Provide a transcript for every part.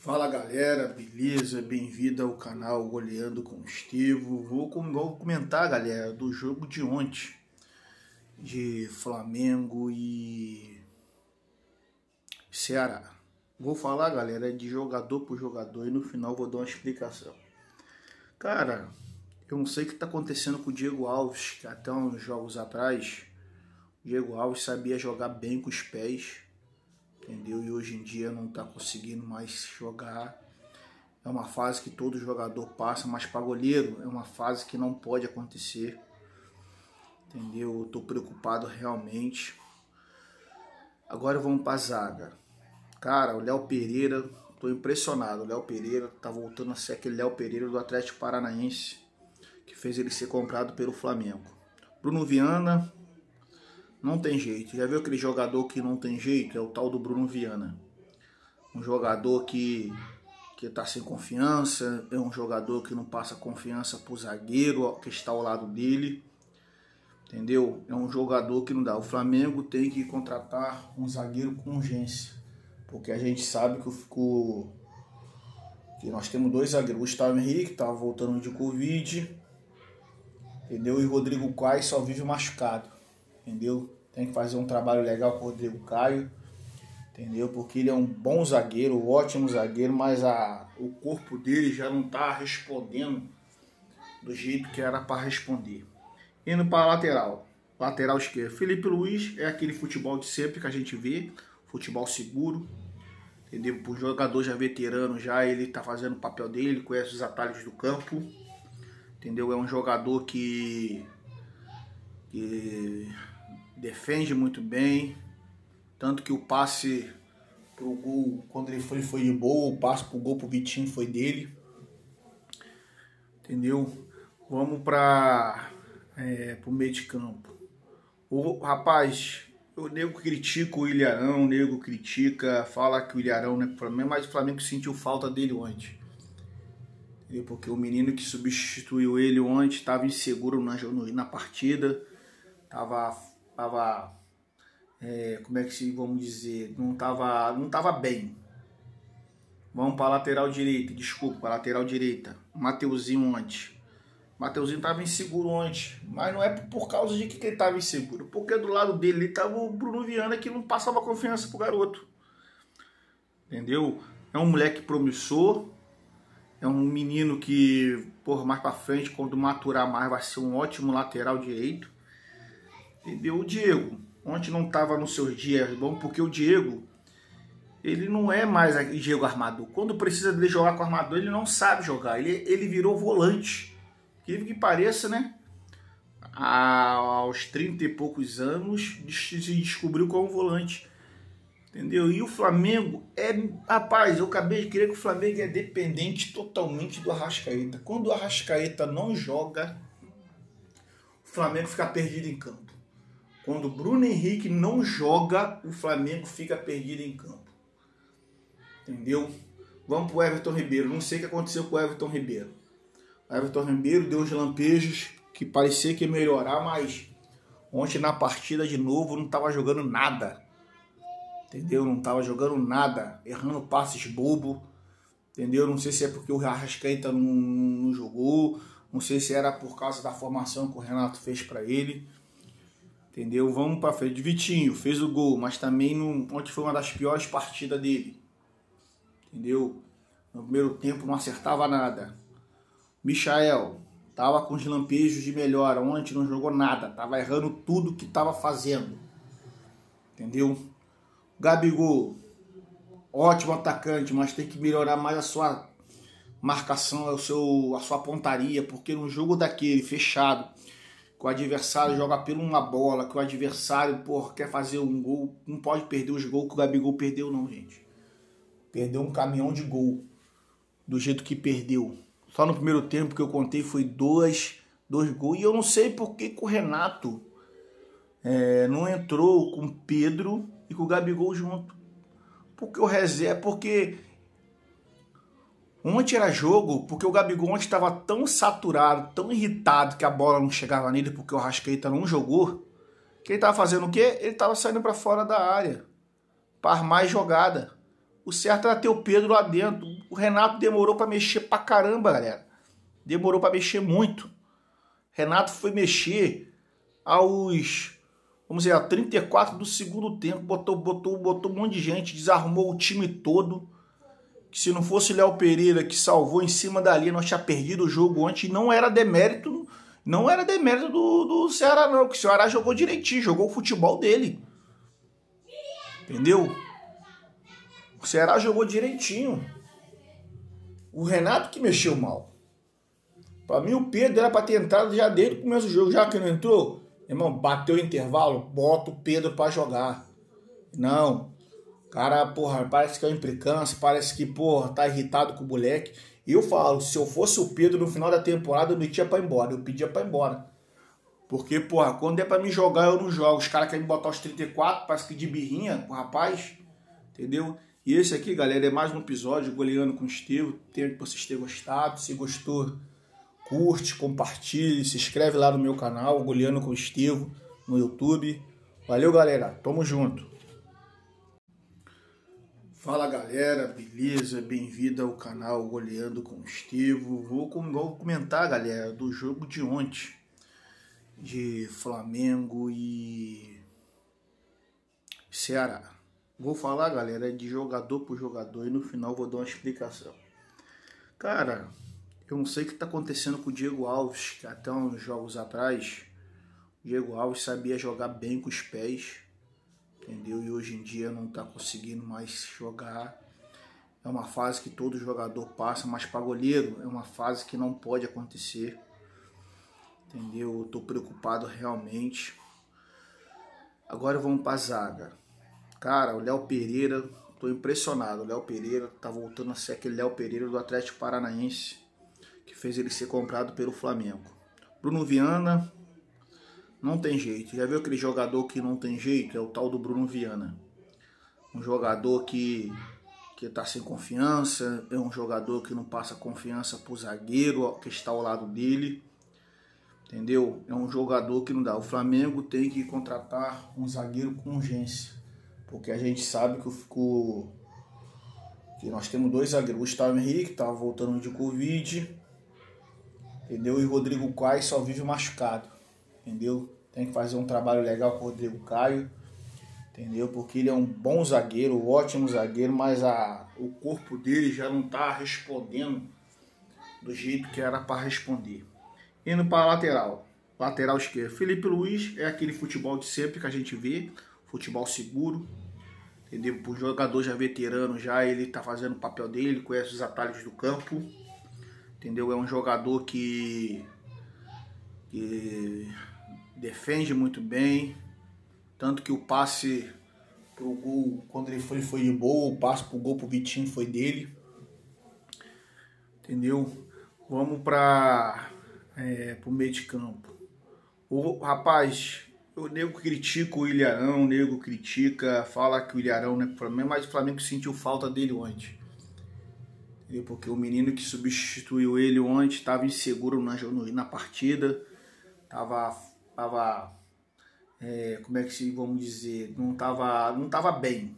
Fala galera, beleza? Bem-vindo ao canal Goleando com Estevo. Vou, vou comentar, galera, do jogo de ontem de Flamengo e Ceará. Vou falar, galera, de jogador por jogador e no final vou dar uma explicação. Cara, eu não sei o que está acontecendo com o Diego Alves, que até uns jogos atrás, o Diego Alves sabia jogar bem com os pés, entendeu? E hoje em dia não está conseguindo mais jogar. É uma fase que todo jogador passa, mas para goleiro é uma fase que não pode acontecer. Entendeu? Eu tô preocupado realmente. Agora vamos para zaga. Cara, o Léo Pereira, tô impressionado. O Léo Pereira tá voltando a ser aquele Léo Pereira do Atlético Paranaense que fez ele ser comprado pelo Flamengo. Bruno Viana, não tem jeito. Já viu aquele jogador que não tem jeito? É o tal do Bruno Viana. Um jogador que que está sem confiança, é um jogador que não passa confiança para o zagueiro que está ao lado dele. Entendeu? É um jogador que não dá. O Flamengo tem que contratar um zagueiro com urgência. Porque a gente sabe que o, que nós temos dois zagueiros. O Gustavo Henrique estava voltando de Covid entendeu? E o Rodrigo Caio só vive machucado, entendeu? Tem que fazer um trabalho legal com o Rodrigo Caio, entendeu? Porque ele é um bom zagueiro, um ótimo zagueiro, mas a, o corpo dele já não está respondendo do jeito que era para responder. Indo para a lateral, lateral esquerdo, Felipe Luiz é aquele futebol de sempre que a gente vê, futebol seguro, entendeu? Por jogador já veterano, já ele está fazendo o papel dele, ele conhece os atalhos do campo entendeu? É um jogador que, que defende muito bem, tanto que o passe pro gol, quando ele foi, foi de boa, o passe pro gol pro Vitinho foi dele, entendeu? Vamos para é, pro meio de campo. O rapaz, o nego critica o Ilharão, o nego critica, fala que o Ilharão não é pro Flamengo, mas o Flamengo sentiu falta dele ontem porque o menino que substituiu ele ontem estava inseguro na, na partida, estava, tava, é, como é que se vamos dizer, não estava não tava bem. Vamos para a lateral direita, desculpa, para a lateral direita, Mateuzinho ontem. Mateuzinho estava inseguro ontem, mas não é por causa de que ele estava inseguro, porque do lado dele estava o Bruno Viana que não passava confiança pro garoto. Entendeu? É um moleque promissor, é um menino que, por mais para frente, quando maturar mais, vai ser um ótimo lateral direito. Entendeu? O Diego, ontem não estava nos seus dias bom, porque o Diego, ele não é mais o Diego armador. Quando precisa de jogar com armador, ele não sabe jogar. Ele, ele virou volante. Que que pareça, né? aos 30 e poucos anos, se descobriu como volante. Entendeu? E o Flamengo é. Rapaz, eu acabei de crer que o Flamengo é dependente totalmente do Arrascaeta. Quando o Arrascaeta não joga, o Flamengo fica perdido em campo. Quando o Bruno Henrique não joga, o Flamengo fica perdido em campo. Entendeu? Vamos pro Everton Ribeiro. Não sei o que aconteceu com o Everton Ribeiro. O Everton Ribeiro deu uns lampejos que parecia que ia melhorar, mas ontem na partida de novo não estava jogando nada entendeu? Não estava jogando nada, errando passes bobo, entendeu? Não sei se é porque o Arrascaeta não, não jogou, não sei se era por causa da formação que o Renato fez para ele, entendeu? Vamos para frente. Vitinho fez o gol, mas também não, ontem foi uma das piores partidas dele, entendeu? No primeiro tempo não acertava nada. Michael tava com os lampejos de melhora, ontem não jogou nada, tava errando tudo que tava fazendo, entendeu? Gabigol, ótimo atacante, mas tem que melhorar mais a sua marcação, o seu, a sua pontaria, porque no jogo daquele fechado, que o adversário joga pela uma bola, que o adversário por, quer fazer um gol, não pode perder os gols que o Gabigol perdeu, não, gente. Perdeu um caminhão de gol do jeito que perdeu. Só no primeiro tempo que eu contei foi dois, dois gols. E eu não sei por que, o Renato é, não entrou com Pedro e com o Gabigol junto. Porque o reserva, porque ontem era jogo, porque o Gabigol ontem estava tão saturado, tão irritado que a bola não chegava nele porque o Rascaeta não jogou, que ele estava fazendo o quê? Ele estava saindo para fora da área para mais jogada. O certo era ter o Pedro lá dentro. O Renato demorou para mexer pra caramba, galera. Demorou para mexer muito. Renato foi mexer aos vamos dizer, a 34 do segundo tempo, botou, botou, botou um monte de gente, desarmou o time todo. Que se não fosse Léo Pereira que salvou em cima da linha, nós tinha perdido o jogo ontem. Não era demérito, não era demérito do, do Ceará, não. Que o Ceará jogou direitinho, jogou o futebol dele. Entendeu? O Ceará jogou direitinho. O Renato que mexeu mal. Para mim, o Pedro era para ter entrado já desde o começo do jogo. Já que não entrou, Irmão, bateu o intervalo, bota o Pedro para jogar. Não. Cara, porra, parece que é uma implicância, parece que, porra, tá irritado com o moleque. Eu falo, se eu fosse o Pedro no final da temporada, eu metia pra ir embora. Eu pedia pra ir embora. Porque, porra, quando é pra me jogar, eu não jogo. Os caras querem me botar os 34, parece que de birrinha o rapaz. Entendeu? E esse aqui, galera, é mais um episódio goleando com o Estevo. Tenho que vocês tenham gostado. Se gostou, curte, compartilhe, se inscreve lá no meu canal, Goleando com Estevo, no YouTube. Valeu, galera. Tamo junto. Fala, galera. Beleza? Bem-vindo ao canal Goleando com Estevo. Vou, vou comentar, galera, do jogo de ontem. De Flamengo e Ceará. Vou falar, galera, de jogador por jogador e no final vou dar uma explicação. Cara, eu não sei o que está acontecendo com o Diego Alves, que até uns jogos atrás, o Diego Alves sabia jogar bem com os pés, entendeu? E hoje em dia não está conseguindo mais jogar. É uma fase que todo jogador passa, mas para goleiro é uma fase que não pode acontecer. Entendeu? Eu tô preocupado realmente. Agora vamos para a zaga. Cara, o Léo Pereira, tô impressionado. O Léo Pereira tá voltando a ser aquele Léo Pereira do Atlético Paranaense que fez ele ser comprado pelo Flamengo. Bruno Viana, não tem jeito. Já viu aquele jogador que não tem jeito? É o tal do Bruno Viana. Um jogador que que está sem confiança, é um jogador que não passa confiança para o zagueiro que está ao lado dele, entendeu? É um jogador que não dá. O Flamengo tem que contratar um zagueiro com urgência, porque a gente sabe que o, que nós temos dois zagueiros, o Gustavo Henrique estava voltando de Covid, entendeu? E o Rodrigo Caio só vive machucado, entendeu? Tem que fazer um trabalho legal com o Rodrigo Caio, entendeu? Porque ele é um bom zagueiro, ótimo zagueiro, mas a, o corpo dele já não está respondendo do jeito que era para responder. Indo para a lateral, lateral esquerdo, Felipe Luiz é aquele futebol de sempre que a gente vê, futebol seguro, entendeu? O jogador já veterano, já ele está fazendo o papel dele, ele conhece os atalhos do campo, entendeu? É um jogador que, que defende muito bem, tanto que o passe pro gol, quando ele foi, foi de boa, o passe pro gol pro Vitinho foi dele, entendeu? Vamos para é, pro meio de campo. O rapaz, o nego critica o Ilharão, o nego critica, fala que o Ilharão não é pro Flamengo, mas o Flamengo sentiu falta dele ontem porque o menino que substituiu ele ontem estava inseguro na, na partida, estava, tava, é, como é que se vamos dizer, não estava não tava bem.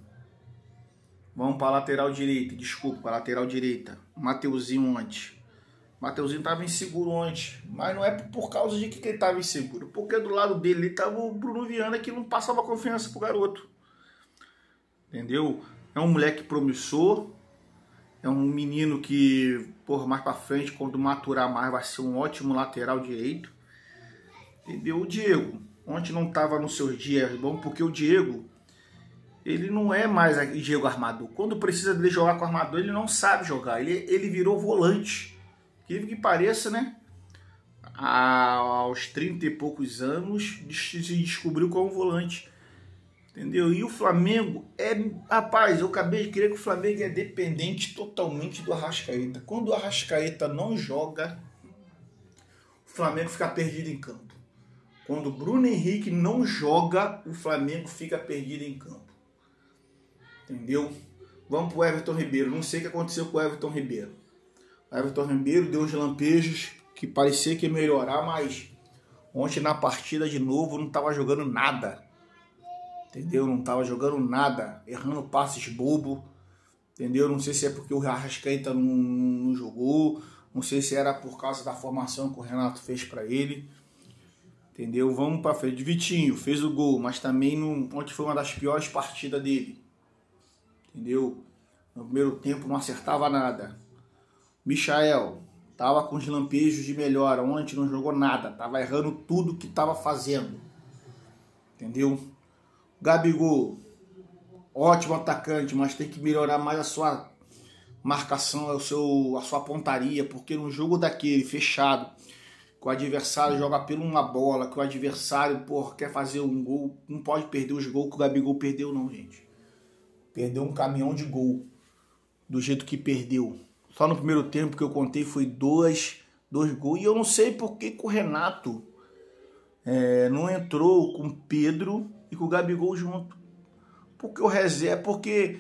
Vamos para a lateral direita, desculpa, para a lateral direita, Mateuzinho ontem. Mateuzinho estava inseguro ontem, mas não é por causa de que ele estava inseguro, porque do lado dele estava o Bruno Viana que não passava confiança pro garoto. Entendeu? É um moleque promissor, é um menino que, por mais para frente, quando maturar mais, vai ser um ótimo lateral direito. Entendeu? O Diego, ontem não estava nos seus dias bom, porque o Diego, ele não é mais o Diego armador. Quando precisa dele jogar com armador, ele não sabe jogar. Ele, ele virou volante. Que que pareça, né? aos 30 e poucos anos, se descobriu como volante. Entendeu? E o Flamengo é. Rapaz, eu acabei de crer que o Flamengo é dependente totalmente do Arrascaeta. Quando o Arrascaeta não joga, o Flamengo fica perdido em campo. Quando o Bruno Henrique não joga, o Flamengo fica perdido em campo. Entendeu? Vamos pro Everton Ribeiro. Não sei o que aconteceu com o Everton Ribeiro. O Everton Ribeiro deu uns lampejos que parecia que ia melhorar, mas ontem na partida de novo não estava jogando nada entendeu? Não estava jogando nada, errando passes bobo, Entendeu? Não sei se é porque o Arrascaeta não, não jogou, não sei se era por causa da formação que o Renato fez para ele. Entendeu? Vamos para frente. Vitinho fez o gol, mas também não, ontem foi uma das piores partidas dele. Entendeu? No primeiro tempo não acertava nada. Michael tava com os lampejos de melhora. Ontem não jogou nada, tava errando tudo que tava fazendo. Entendeu? Gabigol, ótimo atacante, mas tem que melhorar mais a sua marcação, o seu, a sua pontaria, porque no jogo daquele fechado, que o adversário joga pela uma bola, que o adversário porra, quer fazer um gol, não pode perder os gols que o Gabigol perdeu, não, gente. Perdeu um caminhão de gol do jeito que perdeu. Só no primeiro tempo que eu contei foi dois, dois gols. E eu não sei por que, o Renato é, não entrou com o Pedro e com o Gabigol junto. Porque o reserva, porque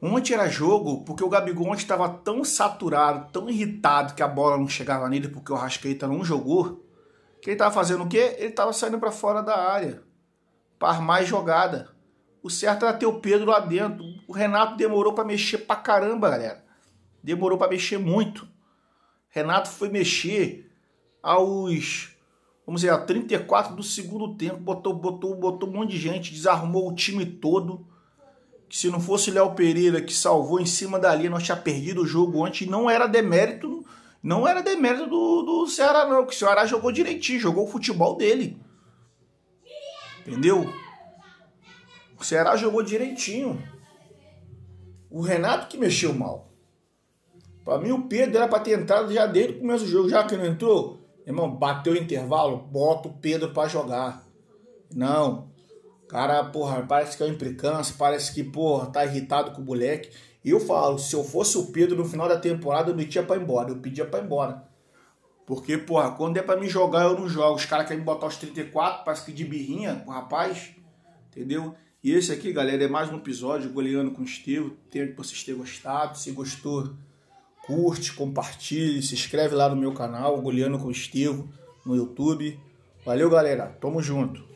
ontem era jogo, porque o Gabigol estava tão saturado, tão irritado que a bola não chegava nele porque o Rascaeta não jogou, que ele estava fazendo o quê? Ele estava saindo para fora da área para armar jogada. O certo era ter o Pedro lá dentro. O Renato demorou para mexer pra caramba, galera. Demorou para mexer muito. Renato foi mexer aos vamos dizer, a 34 do segundo tempo, botou, botou, botou um monte de gente, desarmou o time todo. Que se não fosse Léo Pereira que salvou em cima da linha, nós tinha perdido o jogo ontem. Não era demérito, não era demérito do, do Ceará, não. Que o Ceará jogou direitinho, jogou o futebol dele. Entendeu? O Ceará jogou direitinho. O Renato que mexeu mal. Para mim, o Pedro era para ter entrado já desde o começo do jogo, já que não entrou. Irmão, bateu o intervalo, bota o Pedro para jogar. Não. Cara, porra, parece que é uma implicância, parece que, porra, tá irritado com o moleque. Eu falo, se eu fosse o Pedro no final da temporada, eu metia pra ir embora. Eu pedia pra ir embora. Porque, porra, quando é pra me jogar, eu não jogo. Os caras querem me botar os 34, parece que de birrinha, o rapaz. Entendeu? E esse aqui, galera, é mais um episódio goleando com o Estevo. Tenho que vocês tenham gostado. Se gostou, curte, compartilhe, se inscreve lá no meu canal, Goleando com o Estevo, no YouTube. Valeu, galera. Tamo junto.